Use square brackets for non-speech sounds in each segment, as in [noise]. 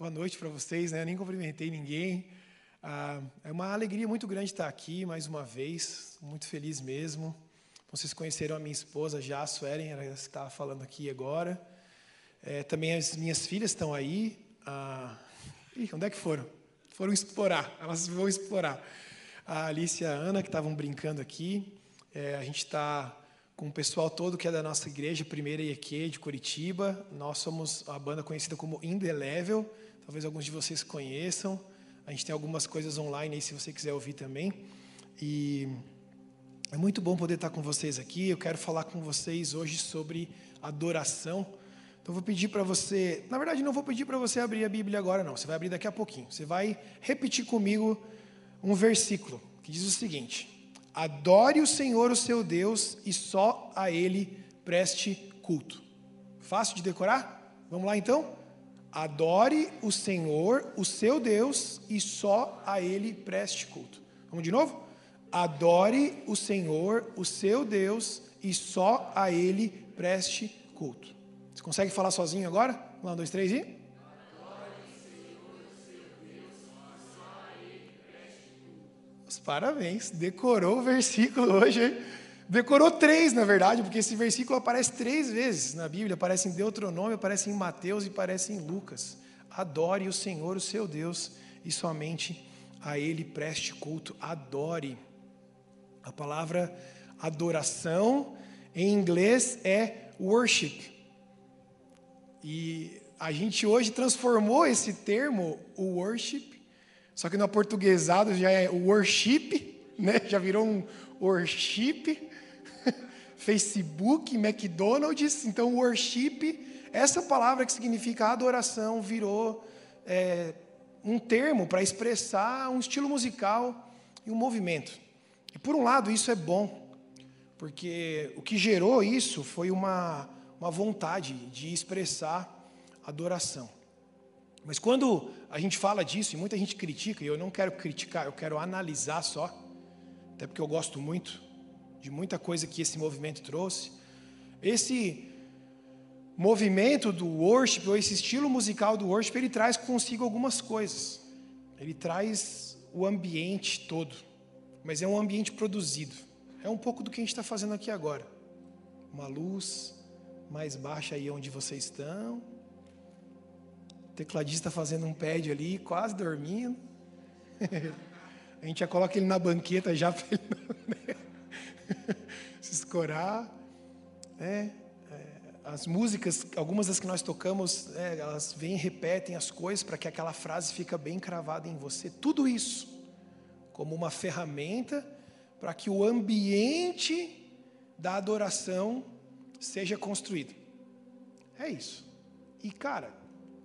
Boa noite para vocês, né? Eu nem cumprimentei ninguém. Ah, é uma alegria muito grande estar aqui mais uma vez, muito feliz mesmo. Vocês conheceram a minha esposa já, a Suelen, ela está falando aqui agora. É, também as minhas filhas estão aí. Ah, ih, onde é que foram? Foram explorar, elas vão explorar. A Alice e a Ana, que estavam brincando aqui. É, a gente está com o pessoal todo que é da nossa igreja, Primeira IEQ de Curitiba. Nós somos a banda conhecida como In The Level. Talvez alguns de vocês conheçam. A gente tem algumas coisas online aí se você quiser ouvir também. E é muito bom poder estar com vocês aqui. Eu quero falar com vocês hoje sobre adoração. Então vou pedir para você, na verdade não vou pedir para você abrir a Bíblia agora não. Você vai abrir daqui a pouquinho. Você vai repetir comigo um versículo que diz o seguinte: Adore o Senhor, o seu Deus, e só a ele preste culto. Fácil de decorar? Vamos lá então? Adore o Senhor, o seu Deus, e só a Ele preste culto. Vamos de novo? Adore o Senhor, o seu Deus, e só a Ele preste culto. Você consegue falar sozinho agora? Um, dois, três e. Parabéns, decorou o versículo hoje. Hein? Decorou três, na verdade, porque esse versículo aparece três vezes na Bíblia. Aparece em Deuteronômio, aparece em Mateus e aparece em Lucas. Adore o Senhor, o seu Deus, e somente a Ele preste culto. Adore. A palavra adoração em inglês é worship. E a gente hoje transformou esse termo, o worship, só que no portuguesado já é worship, né? já virou um worship Facebook, McDonald's, então worship, essa palavra que significa adoração virou é, um termo para expressar um estilo musical e um movimento. E por um lado isso é bom, porque o que gerou isso foi uma, uma vontade de expressar adoração. Mas quando a gente fala disso, e muita gente critica, e eu não quero criticar, eu quero analisar só, até porque eu gosto muito, de muita coisa que esse movimento trouxe. Esse movimento do worship, ou esse estilo musical do worship, ele traz consigo algumas coisas. Ele traz o ambiente todo, mas é um ambiente produzido. É um pouco do que a gente está fazendo aqui agora. Uma luz mais baixa aí onde vocês estão. O tecladista fazendo um pad ali, quase dormindo. [laughs] a gente já coloca ele na banqueta já para ele se escorar. Né? É, as músicas, algumas das que nós tocamos, é, elas vêm e repetem as coisas para que aquela frase fica bem cravada em você. Tudo isso como uma ferramenta para que o ambiente da adoração seja construído. É isso. E cara,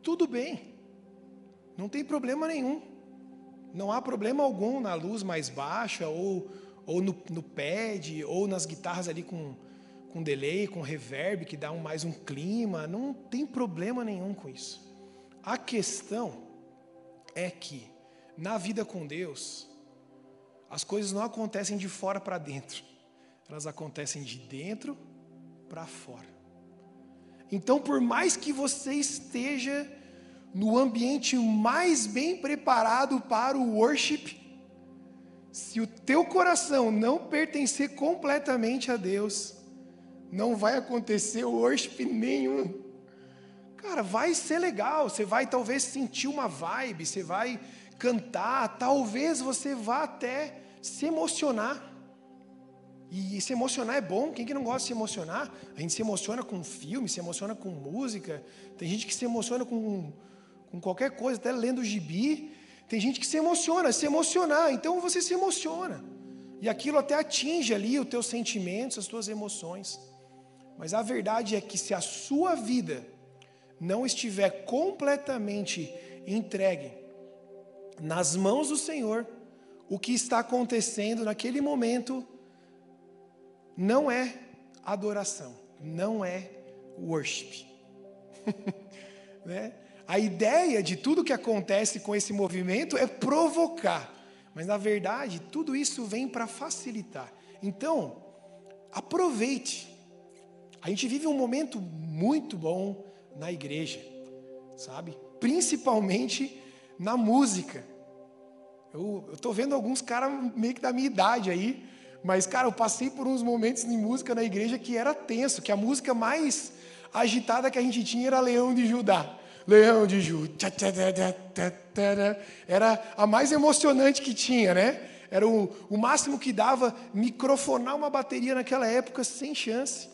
tudo bem. Não tem problema nenhum. Não há problema algum na luz mais baixa ou ou no, no pad, ou nas guitarras ali com, com delay, com reverb, que dá um, mais um clima. Não tem problema nenhum com isso. A questão é que, na vida com Deus, as coisas não acontecem de fora para dentro, elas acontecem de dentro para fora. Então, por mais que você esteja no ambiente mais bem preparado para o worship, se o teu coração não pertencer completamente a Deus, não vai acontecer worship nenhum. Cara, vai ser legal, você vai talvez sentir uma vibe, você vai cantar, talvez você vá até se emocionar. E se emocionar é bom, quem que não gosta de se emocionar? A gente se emociona com filme, se emociona com música, tem gente que se emociona com, com qualquer coisa, até lendo gibi. Tem gente que se emociona, se emocionar, então você se emociona. E aquilo até atinge ali os teus sentimentos, as tuas emoções. Mas a verdade é que se a sua vida não estiver completamente entregue nas mãos do Senhor, o que está acontecendo naquele momento não é adoração, não é worship. [laughs] né? A ideia de tudo que acontece com esse movimento é provocar, mas na verdade tudo isso vem para facilitar. Então, aproveite. A gente vive um momento muito bom na igreja, sabe? principalmente na música. Eu estou vendo alguns caras meio que da minha idade aí, mas, cara, eu passei por uns momentos de música na igreja que era tenso, que a música mais agitada que a gente tinha era Leão de Judá. Leão de Judá. Era a mais emocionante que tinha, né? Era o, o máximo que dava microfonar uma bateria naquela época sem chance.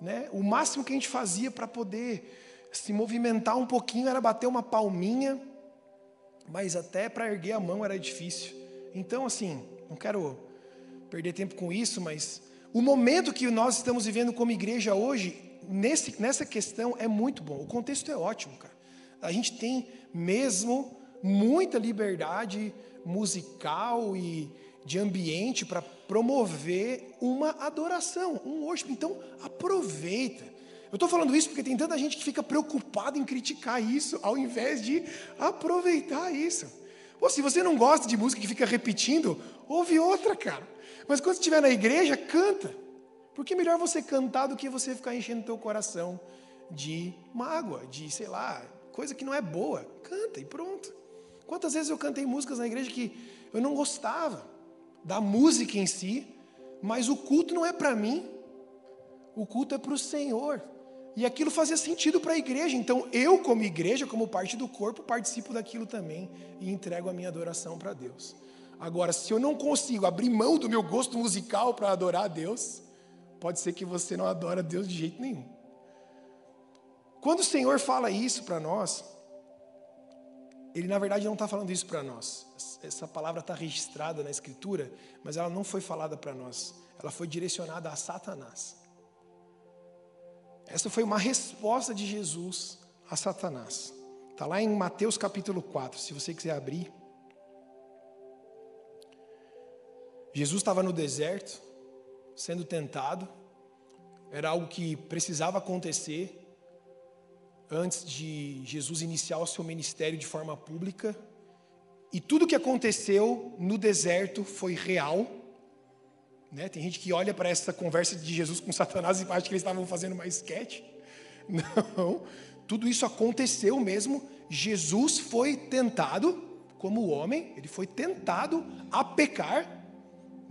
Né? O máximo que a gente fazia para poder se movimentar um pouquinho era bater uma palminha, mas até para erguer a mão era difícil. Então, assim, não quero perder tempo com isso, mas o momento que nós estamos vivendo como igreja hoje, nesse, nessa questão, é muito bom. O contexto é ótimo, cara. A gente tem mesmo muita liberdade musical e de ambiente para promover uma adoração, um worship. Então, aproveita. Eu estou falando isso porque tem tanta gente que fica preocupada em criticar isso, ao invés de aproveitar isso. Pô, se você não gosta de música que fica repetindo, ouve outra, cara. Mas quando estiver na igreja, canta. Porque é melhor você cantar do que você ficar enchendo teu coração de mágoa, de, sei lá, coisa que não é boa. Canta e pronto. Quantas vezes eu cantei músicas na igreja que eu não gostava da música em si, mas o culto não é para mim. O culto é para o Senhor. E aquilo fazia sentido para a igreja. Então, eu, como igreja, como parte do corpo, participo daquilo também e entrego a minha adoração para Deus. Agora, se eu não consigo abrir mão do meu gosto musical para adorar a Deus, pode ser que você não adora Deus de jeito nenhum. Quando o Senhor fala isso para nós, Ele na verdade não está falando isso para nós. Essa palavra está registrada na Escritura, mas ela não foi falada para nós. Ela foi direcionada a Satanás. Essa foi uma resposta de Jesus a Satanás. Está lá em Mateus capítulo 4, se você quiser abrir. Jesus estava no deserto, sendo tentado. Era algo que precisava acontecer antes de Jesus iniciar o seu ministério de forma pública. E tudo que aconteceu no deserto foi real né? Tem gente que olha para essa conversa de Jesus com Satanás e acha que eles estavam fazendo uma esquete. [laughs] Não, tudo isso aconteceu mesmo. Jesus foi tentado como homem, ele foi tentado a pecar.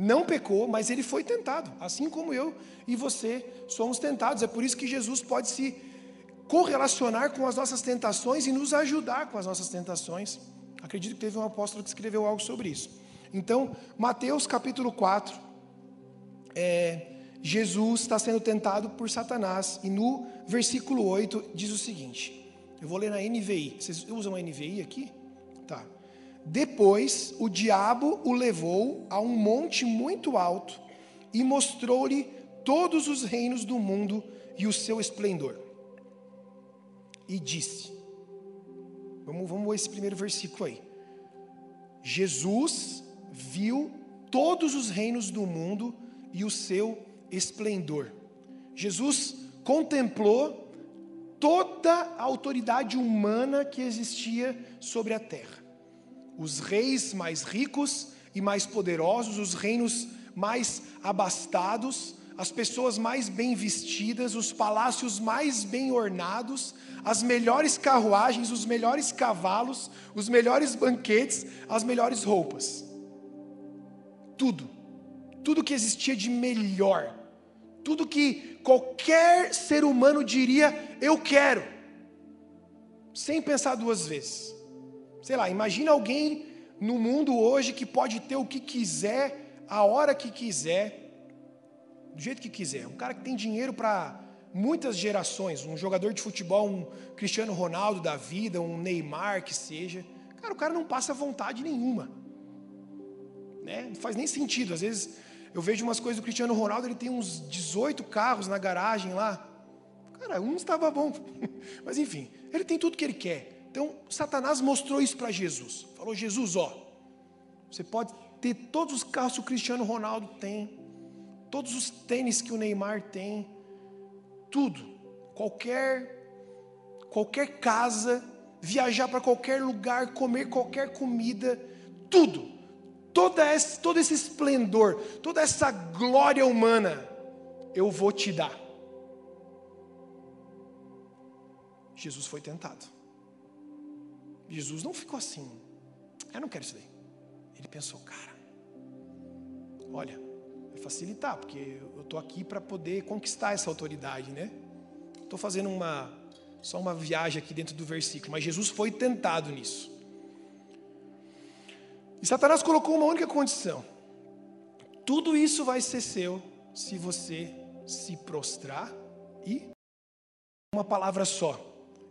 Não pecou, mas ele foi tentado, assim como eu e você somos tentados. É por isso que Jesus pode se correlacionar com as nossas tentações e nos ajudar com as nossas tentações. Acredito que teve um apóstolo que escreveu algo sobre isso. Então, Mateus capítulo 4, é, Jesus está sendo tentado por Satanás. E no versículo 8 diz o seguinte: eu vou ler na NVI. Vocês usam a NVI aqui? Tá. Depois o diabo o levou a um monte muito alto e mostrou-lhe todos os reinos do mundo e o seu esplendor. E disse: Vamos, vamos ver esse primeiro versículo aí. Jesus viu todos os reinos do mundo e o seu esplendor. Jesus contemplou toda a autoridade humana que existia sobre a terra. Os reis mais ricos e mais poderosos, os reinos mais abastados, as pessoas mais bem vestidas, os palácios mais bem ornados, as melhores carruagens, os melhores cavalos, os melhores banquetes, as melhores roupas. Tudo tudo que existia de melhor, tudo que qualquer ser humano diria, eu quero, sem pensar duas vezes. Sei lá, imagina alguém no mundo hoje que pode ter o que quiser, a hora que quiser, do jeito que quiser. Um cara que tem dinheiro para muitas gerações, um jogador de futebol, um Cristiano Ronaldo da vida, um Neymar que seja. Cara, o cara não passa vontade nenhuma. Né? Não faz nem sentido. Às vezes eu vejo umas coisas do Cristiano Ronaldo, ele tem uns 18 carros na garagem lá. Cara, um estava bom. [laughs] Mas enfim, ele tem tudo que ele quer. Então, Satanás mostrou isso para Jesus. Falou: Jesus, ó, você pode ter todos os carros que o Cristiano Ronaldo tem, todos os tênis que o Neymar tem, tudo. Qualquer qualquer casa, viajar para qualquer lugar, comer qualquer comida, tudo toda esse, todo esse esplendor, toda essa glória humana, eu vou te dar. Jesus foi tentado. Jesus não ficou assim. Eu não quero isso daí. Ele pensou, cara, olha, vai facilitar, porque eu estou aqui para poder conquistar essa autoridade, né? Estou fazendo uma só uma viagem aqui dentro do versículo, mas Jesus foi tentado nisso. E Satanás colocou uma única condição: tudo isso vai ser seu se você se prostrar e uma palavra só,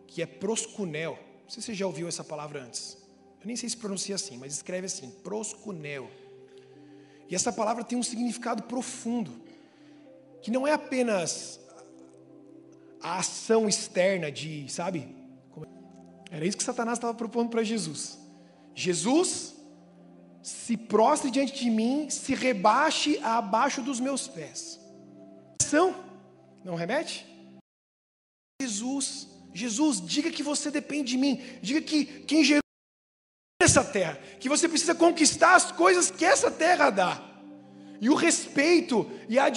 que é proscunel. Não sei se você já ouviu essa palavra antes. Eu nem sei se pronuncia assim, mas escreve assim, proscunel. E essa palavra tem um significado profundo, que não é apenas a ação externa de, sabe? É? Era isso que Satanás estava propondo para Jesus. Jesus se prostre diante de mim, se rebaixe abaixo dos meus pés. Ação, não remete? Jesus, Jesus, diga que você depende de mim, diga que quem gerou essa terra, que você precisa conquistar as coisas que essa terra dá, e o respeito e a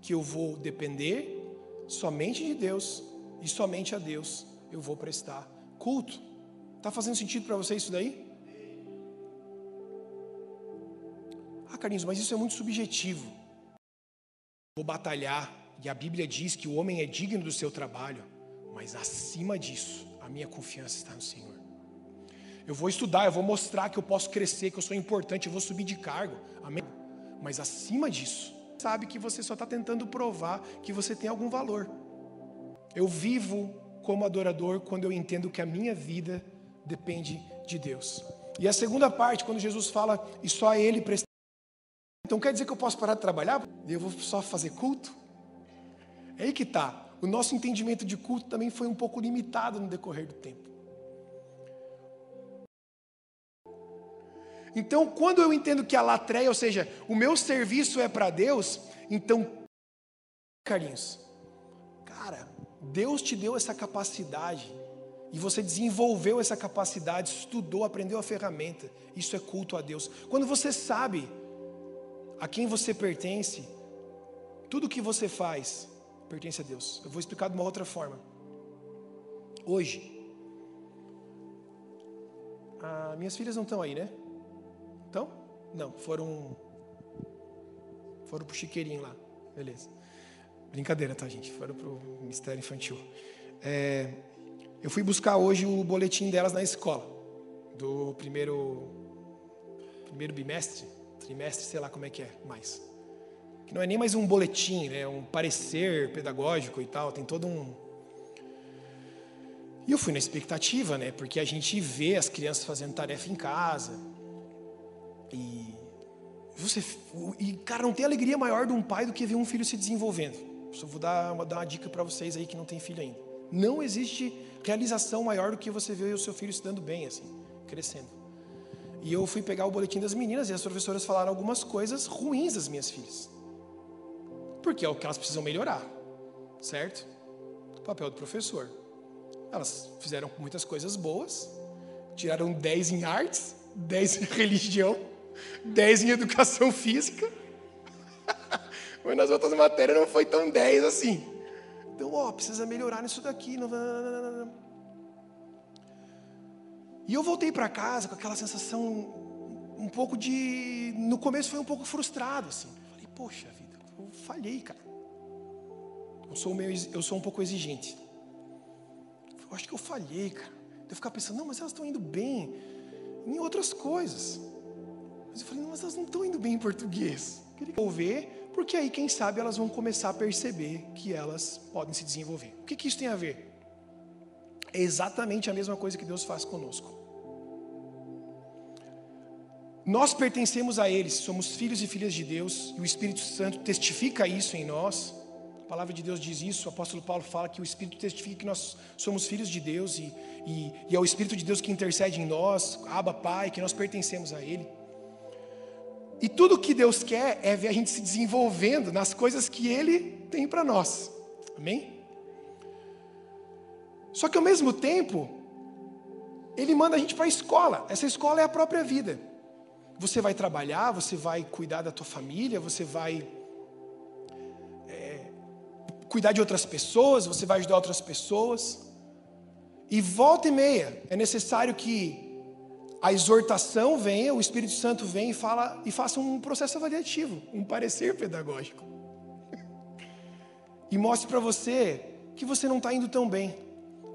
que eu vou depender somente de Deus e somente a Deus eu vou prestar culto. Está fazendo sentido para você isso daí? Ah, Carlinhos, mas isso é muito subjetivo. Vou batalhar, e a Bíblia diz que o homem é digno do seu trabalho, mas acima disso, a minha confiança está no Senhor. Eu vou estudar, eu vou mostrar que eu posso crescer, que eu sou importante, eu vou subir de cargo, amém? Mas acima disso, sabe que você só está tentando provar que você tem algum valor. Eu vivo como adorador quando eu entendo que a minha vida depende de Deus. E a segunda parte, quando Jesus fala, e só a Ele prestar. Então quer dizer que eu posso parar de trabalhar? Eu vou só fazer culto? É aí que está. O nosso entendimento de culto também foi um pouco limitado no decorrer do tempo. Então, quando eu entendo que a latreia, ou seja, o meu serviço é para Deus, então, carinhos, cara, Deus te deu essa capacidade e você desenvolveu essa capacidade, estudou, aprendeu a ferramenta. Isso é culto a Deus. Quando você sabe a quem você pertence, tudo que você faz pertence a Deus. Eu vou explicar de uma outra forma. Hoje, minhas filhas não estão aí, né? Então? Não, foram. Foram pro chiqueirinho lá. Beleza. Brincadeira, tá, gente? Foram pro Ministério Infantil. É, eu fui buscar hoje o boletim delas na escola. Do primeiro. Primeiro bimestre, trimestre, sei lá como é que é mais. Que não é nem mais um boletim, né? É um parecer pedagógico e tal. Tem todo um. E eu fui na expectativa, né? Porque a gente vê as crianças fazendo tarefa em casa e você, e cara, não tem alegria maior de um pai do que ver um filho se desenvolvendo. Só vou dar uma, dar uma dica para vocês aí que não tem filho ainda. Não existe realização maior do que você ver o seu filho se dando bem, assim, crescendo. E eu fui pegar o boletim das meninas e as professoras falaram algumas coisas ruins das minhas filhas. Porque é o que elas precisam melhorar, certo? O papel do professor. Elas fizeram muitas coisas boas, tiraram 10 em artes, 10 em [laughs] religião, 10 em educação física. [laughs] Mas nas outras matérias não foi tão 10 assim. Então, ó, precisa melhorar nisso daqui. Não... E eu voltei para casa com aquela sensação um pouco de. No começo foi um pouco frustrado, assim. Falei, poxa vida, eu falhei, cara. Eu sou, meio, eu sou um pouco exigente. Eu acho que eu falhei, cara. Eu ficar pensando, não, mas elas estão indo bem em outras coisas. Mas eu falei, não, mas elas não estão indo bem em português. Queria ver, porque aí, quem sabe, elas vão começar a perceber que elas podem se desenvolver. O que, que isso tem a ver? É exatamente a mesma coisa que Deus faz conosco. Nós pertencemos a Ele, somos filhos e filhas de Deus, e o Espírito Santo testifica isso em nós. A palavra de Deus diz isso, o apóstolo Paulo fala que o Espírito testifica que nós somos filhos de Deus, e, e, e é o Espírito de Deus que intercede em nós, Abba Pai, que nós pertencemos a Ele. E tudo que Deus quer é ver a gente se desenvolvendo nas coisas que Ele tem para nós. Amém? Só que ao mesmo tempo, Ele manda a gente para a escola. Essa escola é a própria vida. Você vai trabalhar, você vai cuidar da tua família, você vai é, cuidar de outras pessoas, você vai ajudar outras pessoas. E volta e meia é necessário que a exortação venha, o Espírito Santo venha e, fala, e faça um processo avaliativo, um parecer pedagógico. E mostre para você que você não está indo tão bem.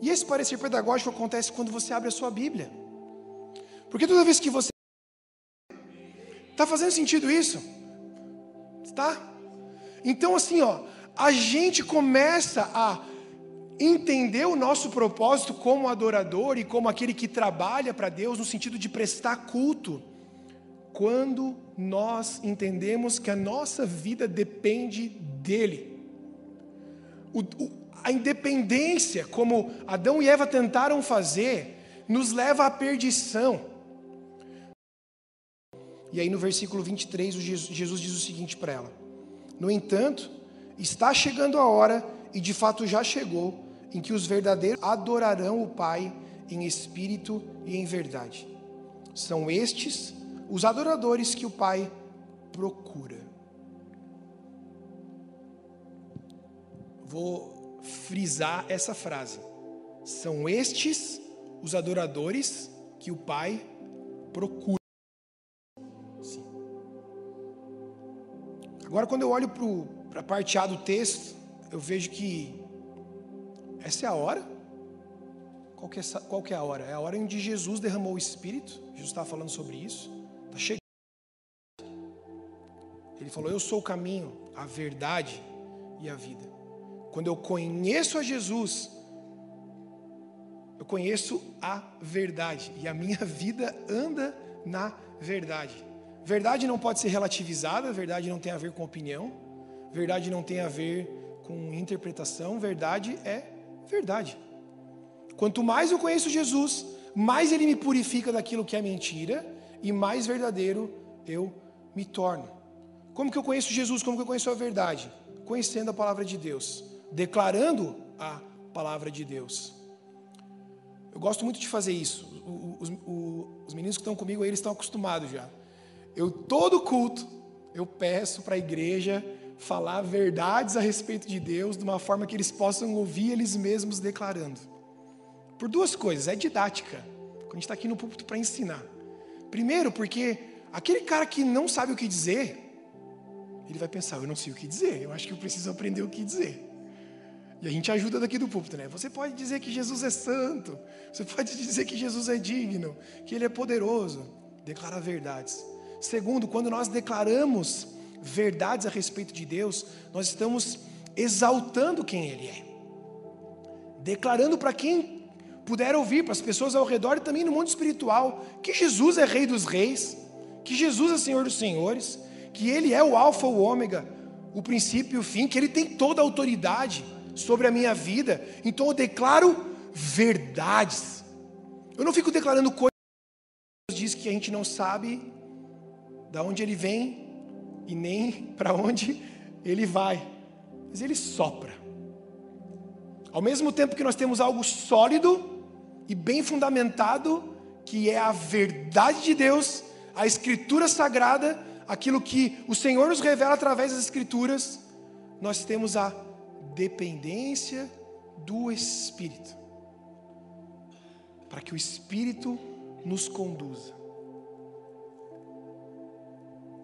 E esse parecer pedagógico acontece quando você abre a sua Bíblia. Porque toda vez que você. Está fazendo sentido isso? Está? Então, assim, ó, a gente começa a entender o nosso propósito como adorador e como aquele que trabalha para Deus no sentido de prestar culto, quando nós entendemos que a nossa vida depende dEle. O, o, a independência, como Adão e Eva tentaram fazer, nos leva à perdição. E aí no versículo 23, Jesus diz o seguinte para ela: No entanto, está chegando a hora, e de fato já chegou, em que os verdadeiros adorarão o Pai em espírito e em verdade. São estes os adoradores que o Pai procura. Vou frisar essa frase. São estes os adoradores que o Pai procura. Agora, quando eu olho para a parte A do texto, eu vejo que essa é a hora? Qual que é, qual que é a hora? É a hora em que Jesus derramou o Espírito. Jesus estava falando sobre isso. Está chegando. Ele falou: Eu sou o caminho, a verdade e a vida. Quando eu conheço a Jesus, eu conheço a verdade. E a minha vida anda na verdade. Verdade não pode ser relativizada, verdade não tem a ver com opinião, verdade não tem a ver com interpretação, verdade é Verdade. Quanto mais eu conheço Jesus, mais ele me purifica daquilo que é mentira e mais verdadeiro eu me torno. Como que eu conheço Jesus? Como que eu conheço a verdade? Conhecendo a palavra de Deus, declarando a palavra de Deus. Eu gosto muito de fazer isso. Os, os, os meninos que estão comigo, eles estão acostumados já. Eu todo culto eu peço para a igreja falar verdades a respeito de Deus de uma forma que eles possam ouvir eles mesmos declarando. Por duas coisas, é didática. Quando a gente está aqui no púlpito para ensinar. Primeiro, porque aquele cara que não sabe o que dizer, ele vai pensar: eu não sei o que dizer, eu acho que eu preciso aprender o que dizer. E a gente ajuda daqui do púlpito, né? Você pode dizer que Jesus é santo, você pode dizer que Jesus é digno, que Ele é poderoso. Declarar verdades. Segundo, quando nós declaramos verdades a respeito de Deus, nós estamos exaltando quem Ele é, declarando para quem puder ouvir, para as pessoas ao redor e também no mundo espiritual, que Jesus é Rei dos Reis, que Jesus é Senhor dos Senhores, que Ele é o Alfa, o Ômega, o princípio e o fim, que Ele tem toda a autoridade sobre a minha vida. Então eu declaro verdades. Eu não fico declarando coisas que a gente não sabe da onde Ele vem e nem [laughs] para onde ele vai, mas ele sopra. Ao mesmo tempo que nós temos algo sólido e bem fundamentado, que é a verdade de Deus, a Escritura Sagrada, aquilo que o Senhor nos revela através das Escrituras, nós temos a dependência do Espírito, para que o Espírito nos conduza.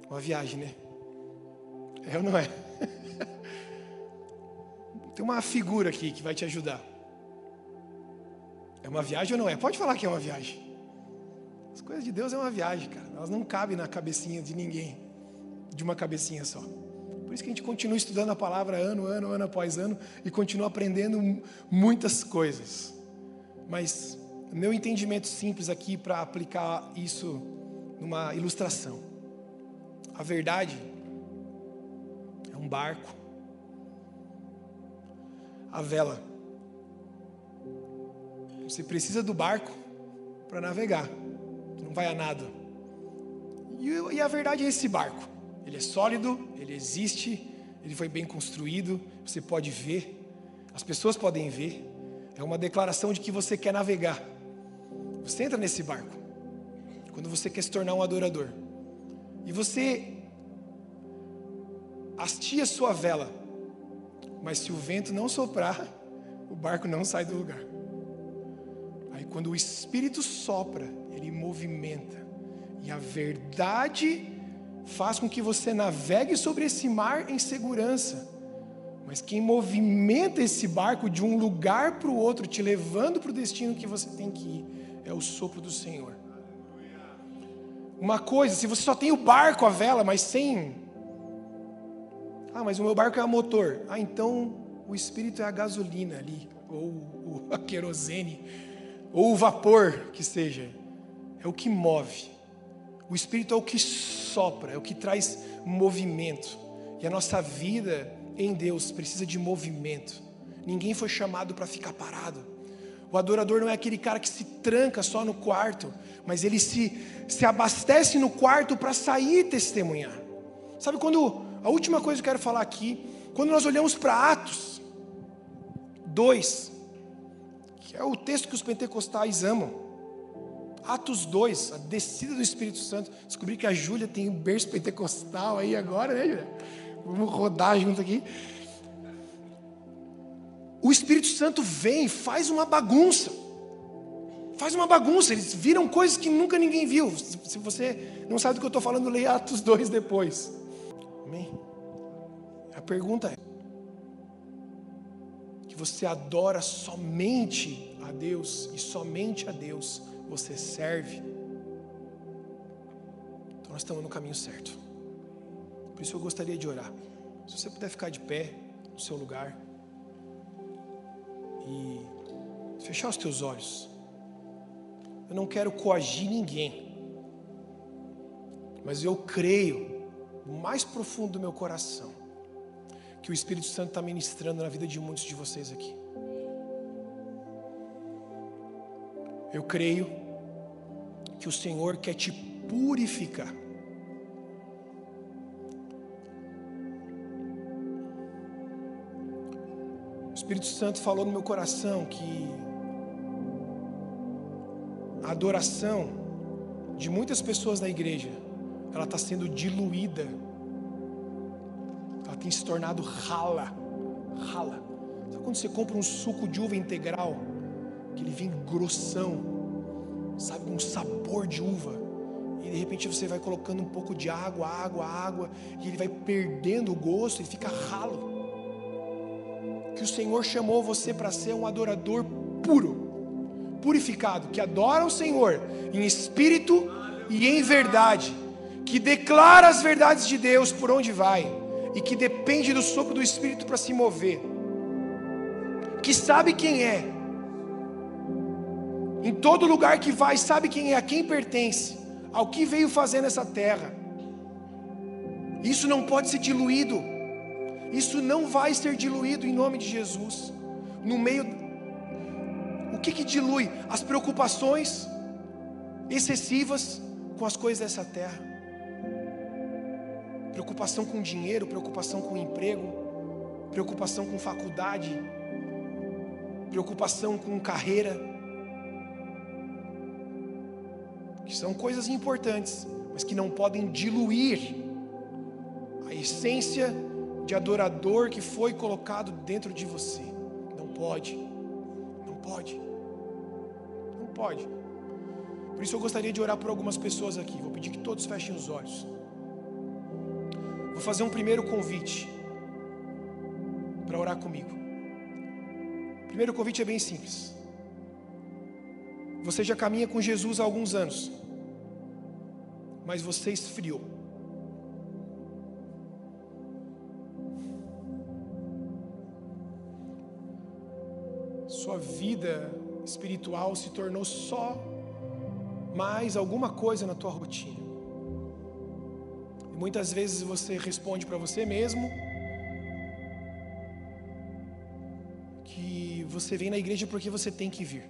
Uma viagem, né? É ou não é? [laughs] Tem uma figura aqui que vai te ajudar. É uma viagem ou não é? Pode falar que é uma viagem. As coisas de Deus é uma viagem, cara. Elas não cabem na cabecinha de ninguém, de uma cabecinha só. Por isso que a gente continua estudando a palavra ano, ano, ano após ano e continua aprendendo muitas coisas. Mas meu entendimento simples aqui para aplicar isso numa ilustração. A verdade um barco, a vela. Você precisa do barco para navegar, não vai a nada. E, a verdade é esse barco. Ele é sólido, ele existe, ele foi bem construído, você pode ver, as pessoas podem ver. É uma declaração de que você quer navegar. Você entra nesse barco quando você quer se tornar um adorador. E você hastia sua vela, mas se o vento não soprar, o barco não sai do lugar. Aí quando o Espírito sopra, ele movimenta. E a verdade faz com que você navegue sobre esse mar em segurança. Mas quem movimenta esse barco de um lugar para o outro, te levando para o destino que você tem que ir, é o sopro do Senhor. Uma coisa, se você só tem o barco, a vela, mas sem. Ah, mas o meu barco é a motor. Ah, então o espírito é a gasolina ali, ou [laughs] a querosene, ou o vapor que seja. É o que move. O espírito é o que sopra, é o que traz movimento. E a nossa vida em Deus precisa de movimento. Ninguém foi chamado para ficar parado. O adorador não é aquele cara que se tranca só no quarto, mas ele se, se abastece no quarto para sair testemunhar. Sabe quando. A última coisa que eu quero falar aqui, quando nós olhamos para Atos 2, que é o texto que os pentecostais amam. Atos 2, a descida do Espírito Santo. Descobri que a Júlia tem um berço pentecostal aí agora, né, Júlia? Vamos rodar junto aqui. O Espírito Santo vem, faz uma bagunça. Faz uma bagunça, eles viram coisas que nunca ninguém viu. Se você não sabe do que eu estou falando, leia Atos 2 depois. Amém? A pergunta é: que você adora somente a Deus e somente a Deus você serve? Então nós estamos no caminho certo. Por isso eu gostaria de orar. Se você puder ficar de pé no seu lugar e fechar os teus olhos. Eu não quero coagir ninguém, mas eu creio, no mais profundo do meu coração, que o Espírito Santo está ministrando na vida de muitos de vocês aqui. Eu creio que o Senhor quer te purificar. Espírito Santo falou no meu coração que a adoração de muitas pessoas na igreja, ela está sendo diluída, ela tem se tornado rala, rala. Sabe quando você compra um suco de uva integral, que ele vem grossão, sabe, um sabor de uva, e de repente você vai colocando um pouco de água, água, água, e ele vai perdendo o gosto e fica ralo que o Senhor chamou você para ser um adorador puro, purificado, que adora o Senhor em espírito e em verdade, que declara as verdades de Deus por onde vai e que depende do sopro do Espírito para se mover, que sabe quem é, em todo lugar que vai, sabe quem é, a quem pertence, ao que veio fazer nessa terra. Isso não pode ser diluído isso não vai ser diluído em nome de Jesus. No meio. O que, que dilui? As preocupações excessivas com as coisas dessa terra. Preocupação com dinheiro, preocupação com emprego, preocupação com faculdade, preocupação com carreira. Que são coisas importantes, mas que não podem diluir a essência de adorador que foi colocado dentro de você. Não pode. Não pode. Não pode. Por isso eu gostaria de orar por algumas pessoas aqui. Vou pedir que todos fechem os olhos. Vou fazer um primeiro convite para orar comigo. O primeiro convite é bem simples. Você já caminha com Jesus há alguns anos, mas você esfriou. Sua vida espiritual se tornou só mais alguma coisa na tua rotina. E muitas vezes você responde para você mesmo que você vem na igreja porque você tem que vir.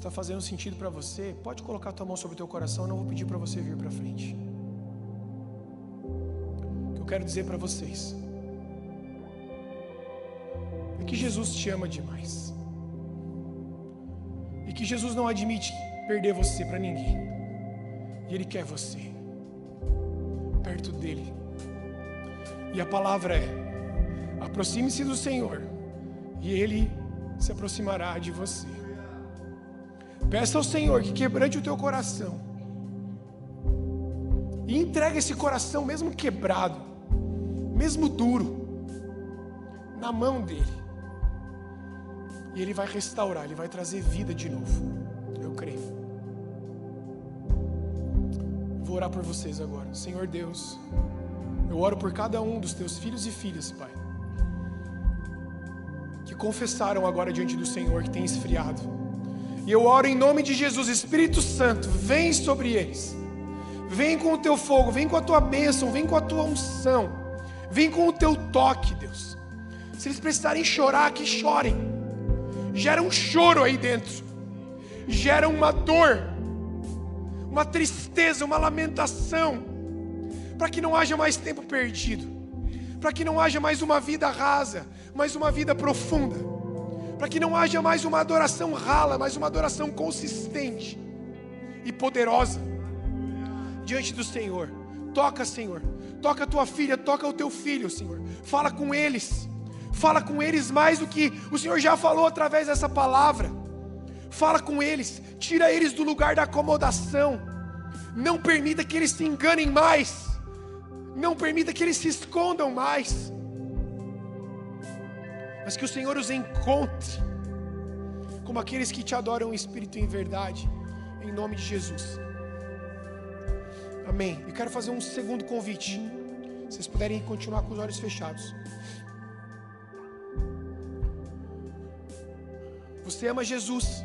Está fazendo sentido para você, pode colocar a tua mão sobre o teu coração, eu não vou pedir para você vir para frente. O que eu quero dizer para vocês é que Jesus te ama demais. E que Jesus não admite perder você para ninguém. E Ele quer você. perto dele. E a palavra é: aproxime-se do Senhor, e ele se aproximará de você. Peça ao Senhor que quebrante o teu coração. E entrega esse coração, mesmo quebrado, mesmo duro, na mão dele. E ele vai restaurar, ele vai trazer vida de novo. Eu creio. Vou orar por vocês agora. Senhor Deus, eu oro por cada um dos teus filhos e filhas, Pai, que confessaram agora diante do Senhor que tem esfriado. E eu oro em nome de Jesus, Espírito Santo, vem sobre eles. Vem com o teu fogo, vem com a tua bênção, vem com a tua unção, vem com o teu toque, Deus. Se eles precisarem chorar, que chorem. Gera um choro aí dentro, gera uma dor, uma tristeza, uma lamentação, para que não haja mais tempo perdido, para que não haja mais uma vida rasa, mais uma vida profunda, para que não haja mais uma adoração rala, mas uma adoração consistente e poderosa diante do Senhor. Toca, Senhor. Toca a tua filha, toca o teu filho, Senhor. Fala com eles. Fala com eles mais do que o Senhor já falou através dessa palavra. Fala com eles, tira eles do lugar da acomodação. Não permita que eles se enganem mais. Não permita que eles se escondam mais. Mas que o Senhor os encontre como aqueles que te adoram em espírito e em verdade, em nome de Jesus. Amém. Eu quero fazer um segundo convite. Se vocês puderem continuar com os olhos fechados. Você ama Jesus.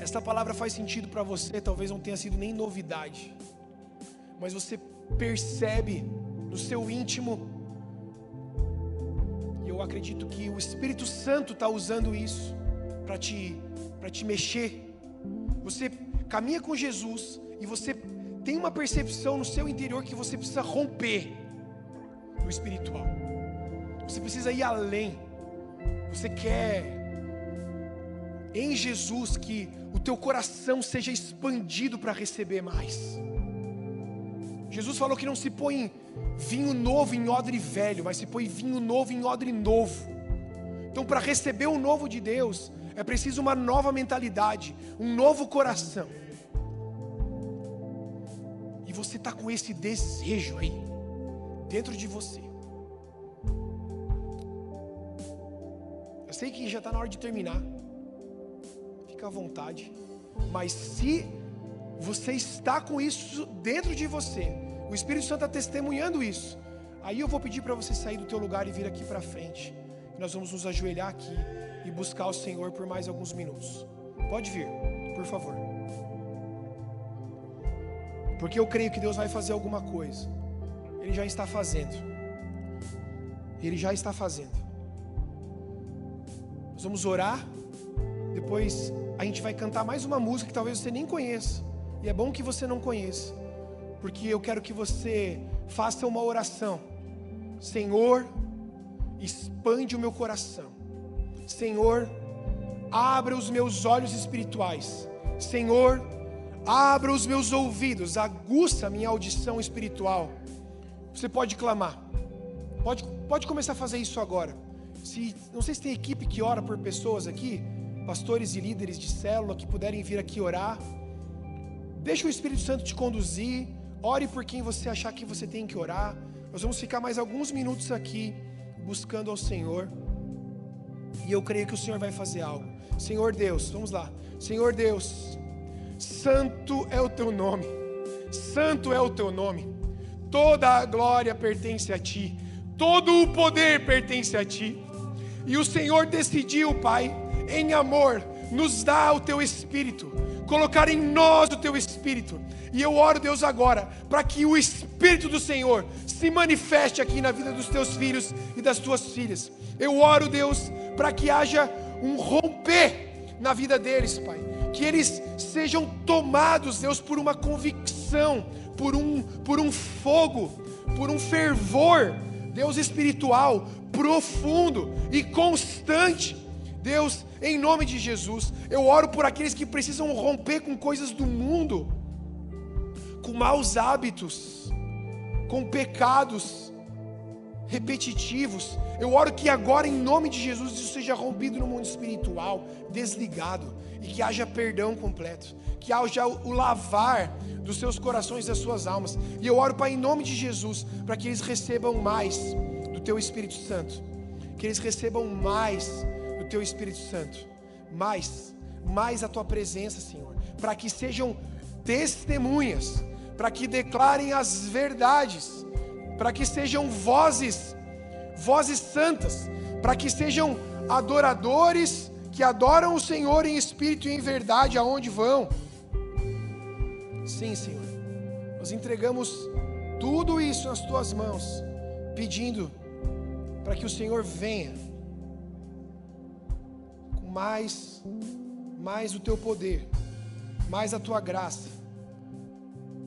Esta palavra faz sentido para você, talvez não tenha sido nem novidade. Mas você percebe no seu íntimo. Eu acredito que o Espírito Santo está usando isso para te, te mexer. Você caminha com Jesus e você tem uma percepção no seu interior que você precisa romper no espiritual. Você precisa ir além. Você quer em Jesus que o teu coração seja expandido para receber mais. Jesus falou que não se põe vinho novo em odre velho, mas se põe vinho novo em odre novo. Então, para receber o novo de Deus, é preciso uma nova mentalidade, um novo coração você está com esse desejo aí, dentro de você. Eu sei que já está na hora de terminar, fica à vontade, mas se você está com isso dentro de você, o Espírito Santo está testemunhando isso, aí eu vou pedir para você sair do teu lugar e vir aqui para frente. Nós vamos nos ajoelhar aqui e buscar o Senhor por mais alguns minutos. Pode vir, por favor. Porque eu creio que Deus vai fazer alguma coisa. Ele já está fazendo. Ele já está fazendo. Nós vamos orar. Depois a gente vai cantar mais uma música que talvez você nem conheça. E é bom que você não conheça. Porque eu quero que você faça uma oração. Senhor, expande o meu coração. Senhor, abra os meus olhos espirituais. Senhor, Abra os meus ouvidos, aguça a minha audição espiritual. Você pode clamar. Pode, pode começar a fazer isso agora. Se, não sei se tem equipe que ora por pessoas aqui, pastores e líderes de célula que puderem vir aqui orar. Deixa o Espírito Santo te conduzir. Ore por quem você achar que você tem que orar. Nós vamos ficar mais alguns minutos aqui buscando ao Senhor. E eu creio que o Senhor vai fazer algo. Senhor Deus, vamos lá. Senhor Deus, Santo é o teu nome, santo é o teu nome, toda a glória pertence a ti, todo o poder pertence a ti, e o Senhor decidiu, Pai, em amor, nos dar o teu espírito, colocar em nós o teu espírito, e eu oro, Deus, agora, para que o espírito do Senhor se manifeste aqui na vida dos teus filhos e das tuas filhas. Eu oro, Deus, para que haja um romper na vida deles, Pai que eles sejam tomados, Deus, por uma convicção, por um, por um fogo, por um fervor, Deus espiritual, profundo e constante. Deus, em nome de Jesus, eu oro por aqueles que precisam romper com coisas do mundo, com maus hábitos, com pecados repetitivos. Eu oro que agora, em nome de Jesus, isso seja rompido no mundo espiritual, desligado, e que haja perdão completo, que haja o lavar dos seus corações e das suas almas. E eu oro, Pai, em nome de Jesus, para que eles recebam mais do Teu Espírito Santo, que eles recebam mais Teu Espírito Santo, mais, mais a Tua presença, Senhor, para que sejam testemunhas, para que declarem as verdades para que sejam vozes, vozes santas, para que sejam adoradores que adoram o Senhor em espírito e em verdade aonde vão. Sim, Senhor. Nós entregamos tudo isso nas tuas mãos, pedindo para que o Senhor venha mais mais o teu poder, mais a tua graça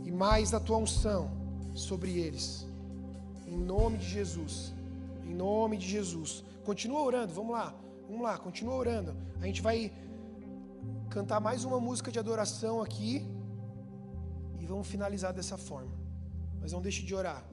e mais a tua unção sobre eles. Em nome de Jesus. Em nome de Jesus. Continua orando, vamos lá. Vamos lá, continua orando. A gente vai cantar mais uma música de adoração aqui e vamos finalizar dessa forma. Mas não deixe de orar.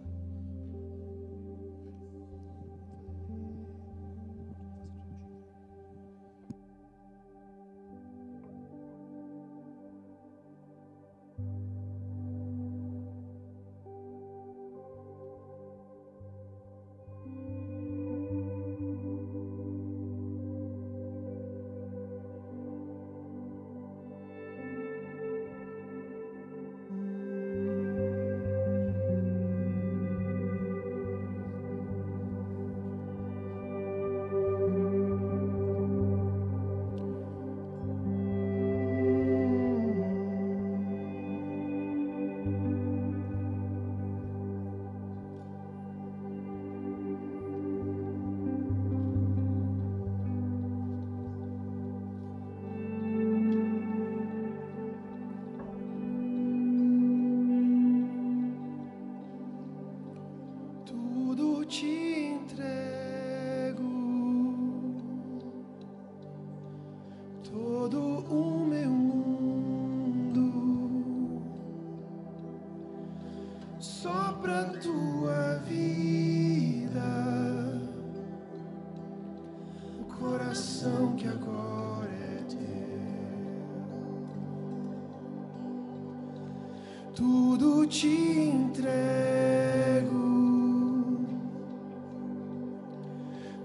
tudo te entrego,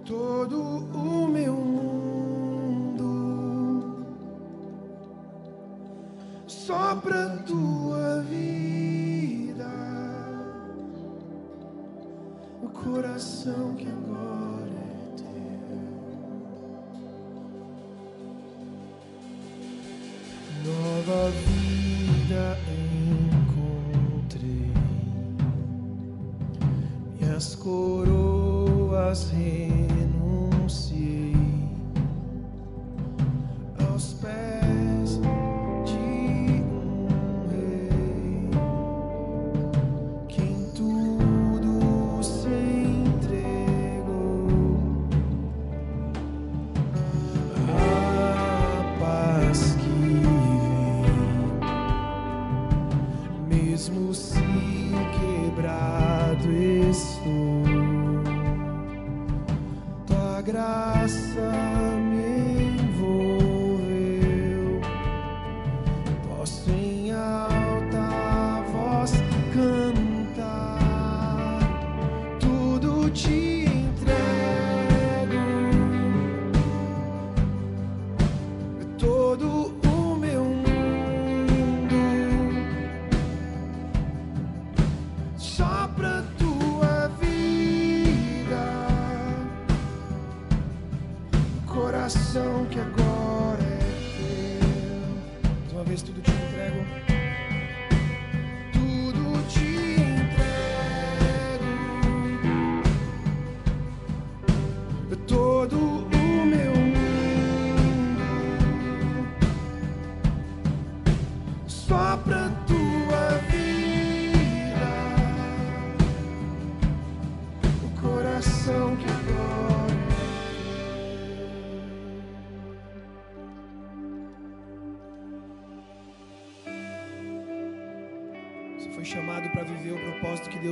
todo o meu mundo, só para tu.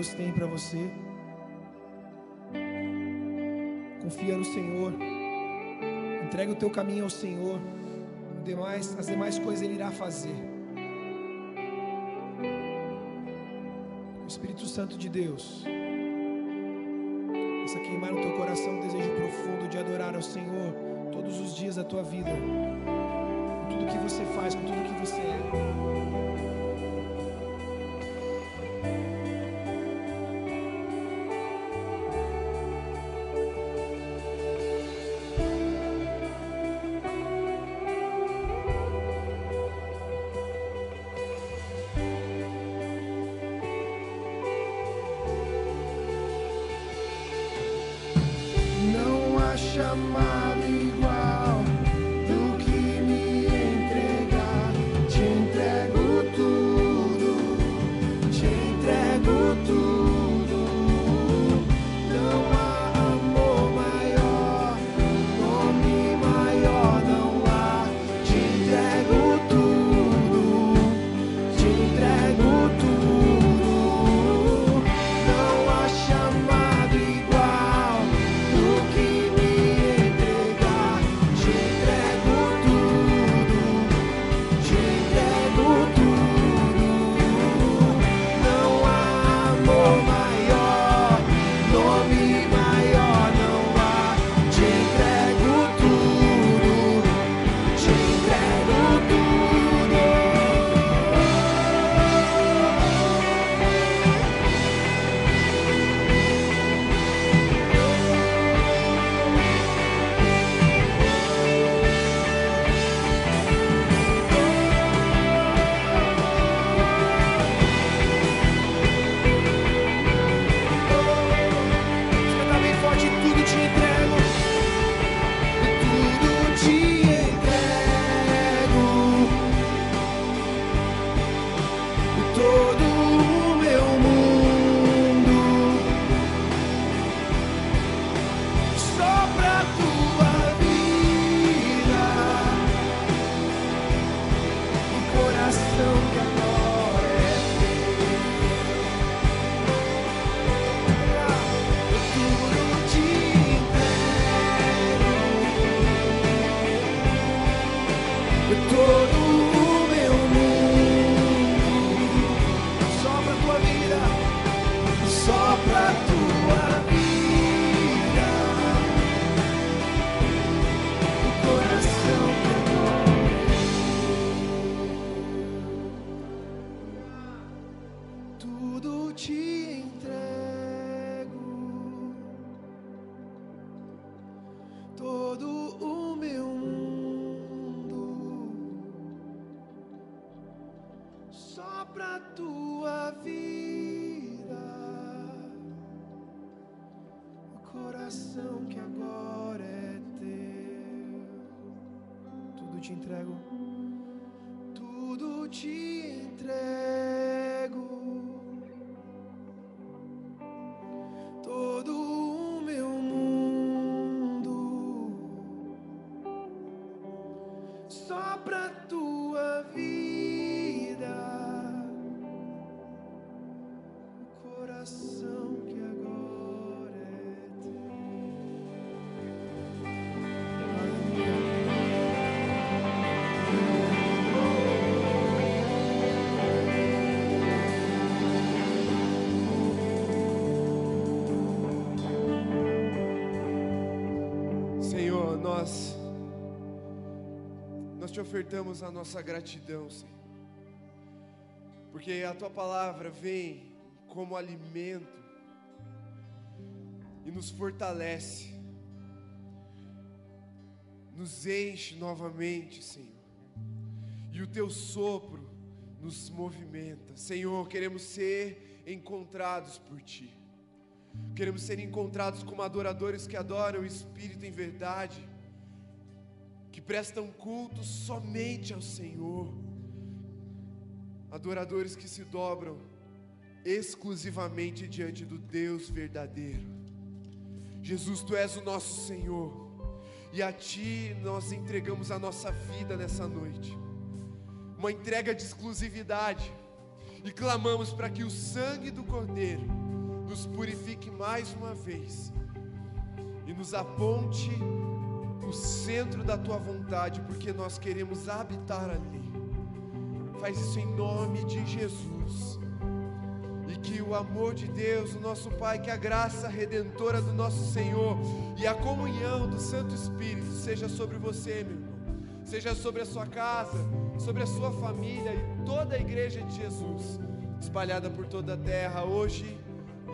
Deus tem para você. Confia no Senhor. Entrega o teu caminho ao Senhor. Demais, as demais coisas Ele irá fazer. O Espírito Santo de Deus. Essa queimar no teu coração um desejo profundo de adorar ao Senhor todos os dias da tua vida. Com tudo que você faz, com tudo que você é. Todo o meu mundo, só pra tua vida, o coração que agora é teu, tudo te entrego. Tudo te ofertamos a nossa gratidão, Senhor. Porque a tua palavra vem como alimento e nos fortalece. Nos enche novamente, Senhor. E o teu sopro nos movimenta. Senhor, queremos ser encontrados por ti. Queremos ser encontrados como adoradores que adoram o Espírito em verdade, que prestam culto somente ao Senhor, adoradores que se dobram exclusivamente diante do Deus verdadeiro. Jesus, tu és o nosso Senhor, e a ti nós entregamos a nossa vida nessa noite, uma entrega de exclusividade. e clamamos para que o sangue do Cordeiro nos purifique mais uma vez e nos aponte o centro da tua vontade, porque nós queremos habitar ali. Faz isso em nome de Jesus. E que o amor de Deus, o nosso Pai, que a graça redentora do nosso Senhor e a comunhão do Santo Espírito seja sobre você, meu irmão. Seja sobre a sua casa, sobre a sua família e toda a igreja de Jesus, espalhada por toda a terra, hoje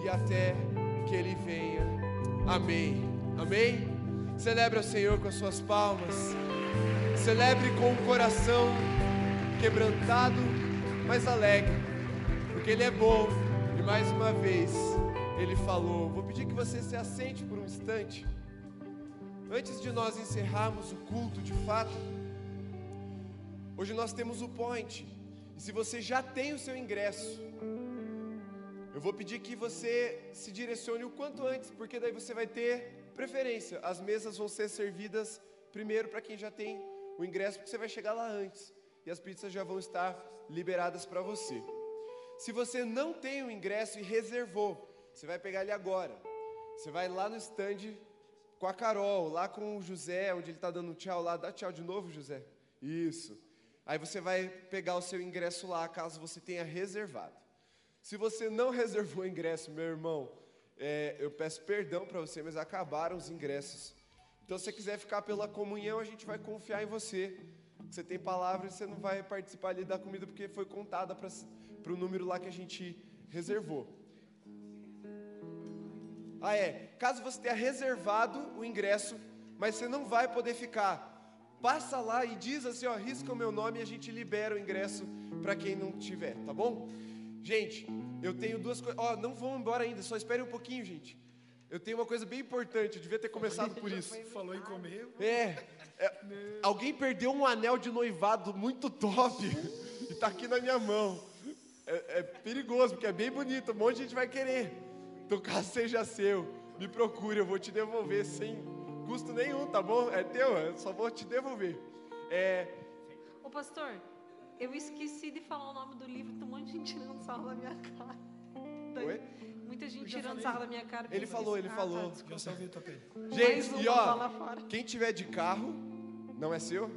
e até que Ele venha. Amém. Amém. Celebre ao Senhor com as suas palmas. Celebre com o coração quebrantado, mas alegre, porque Ele é bom e mais uma vez Ele falou. Vou pedir que você se assente por um instante. Antes de nós encerrarmos o culto de fato, hoje nós temos o point. E se você já tem o seu ingresso, eu vou pedir que você se direcione o quanto antes, porque daí você vai ter preferência. As mesas vão ser servidas primeiro para quem já tem o ingresso, porque você vai chegar lá antes e as pizzas já vão estar liberadas para você. Se você não tem o ingresso e reservou, você vai pegar ele agora. Você vai lá no stand com a Carol, lá com o José, onde ele está dando tchau lá. Dá tchau de novo, José. Isso. Aí você vai pegar o seu ingresso lá, caso você tenha reservado. Se você não [laughs] reservou o ingresso, meu irmão, é, eu peço perdão para você, mas acabaram os ingressos. Então, se você quiser ficar pela comunhão, a gente vai confiar em você. Você tem palavra e você não vai participar ali da comida porque foi contada para o número lá que a gente reservou. Ah, é. Caso você tenha reservado o ingresso, mas você não vai poder ficar, passa lá e diz assim: ó, risca o meu nome e a gente libera o ingresso para quem não tiver, tá bom? Gente, eu tenho duas coisas. Ó, não vão embora ainda, só espere um pouquinho, gente. Eu tenho uma coisa bem importante, eu devia ter começado por isso. [laughs] Falou em comer. É, é, alguém perdeu um anel de noivado muito top [laughs] e tá aqui na minha mão. É, é, perigoso, porque é bem bonito, um monte de gente vai querer. Então, caso [laughs] seja seu, me procure, eu vou te devolver sem custo nenhum, tá bom? É teu, eu só vou te devolver. É... Ô pastor, eu esqueci de falar o nome do livro, tem um monte de gente tirando sarro da minha cara. Oi? Muita gente tirando sarro da minha cara. Ele falou, ele ah, falou. Tá, Já salvei o tapete. Gente, e ó, quem tiver de carro, não é seu?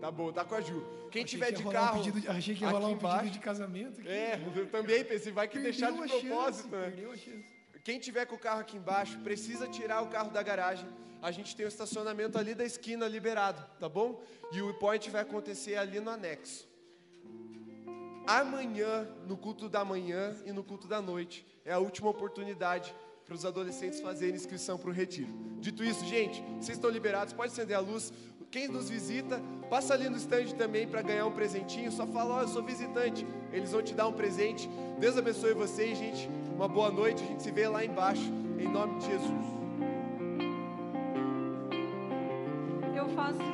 Tá bom, tá com a Ju. Quem Achei tiver que de um carro, pedido de- achei que ia rolar um embaixo. pedido de casamento. aqui. É, eu também pensei, vai que deixar de propósito, chance, né? Perdeu a chance. Quem tiver com o carro aqui embaixo, precisa tirar o carro da garagem. A gente tem o estacionamento ali da esquina liberado, tá bom? E o point vai acontecer ali no anexo. Amanhã, no culto da manhã e no culto da noite, é a última oportunidade para os adolescentes fazerem inscrição para o retiro. Dito isso, gente, vocês estão liberados, pode acender a luz. Quem nos visita, passa ali no stand também para ganhar um presentinho. Só fala, ó, eu sou visitante. Eles vão te dar um presente. Deus abençoe vocês, gente. Uma boa noite. A gente se vê lá embaixo. Em nome de Jesus. Eu faço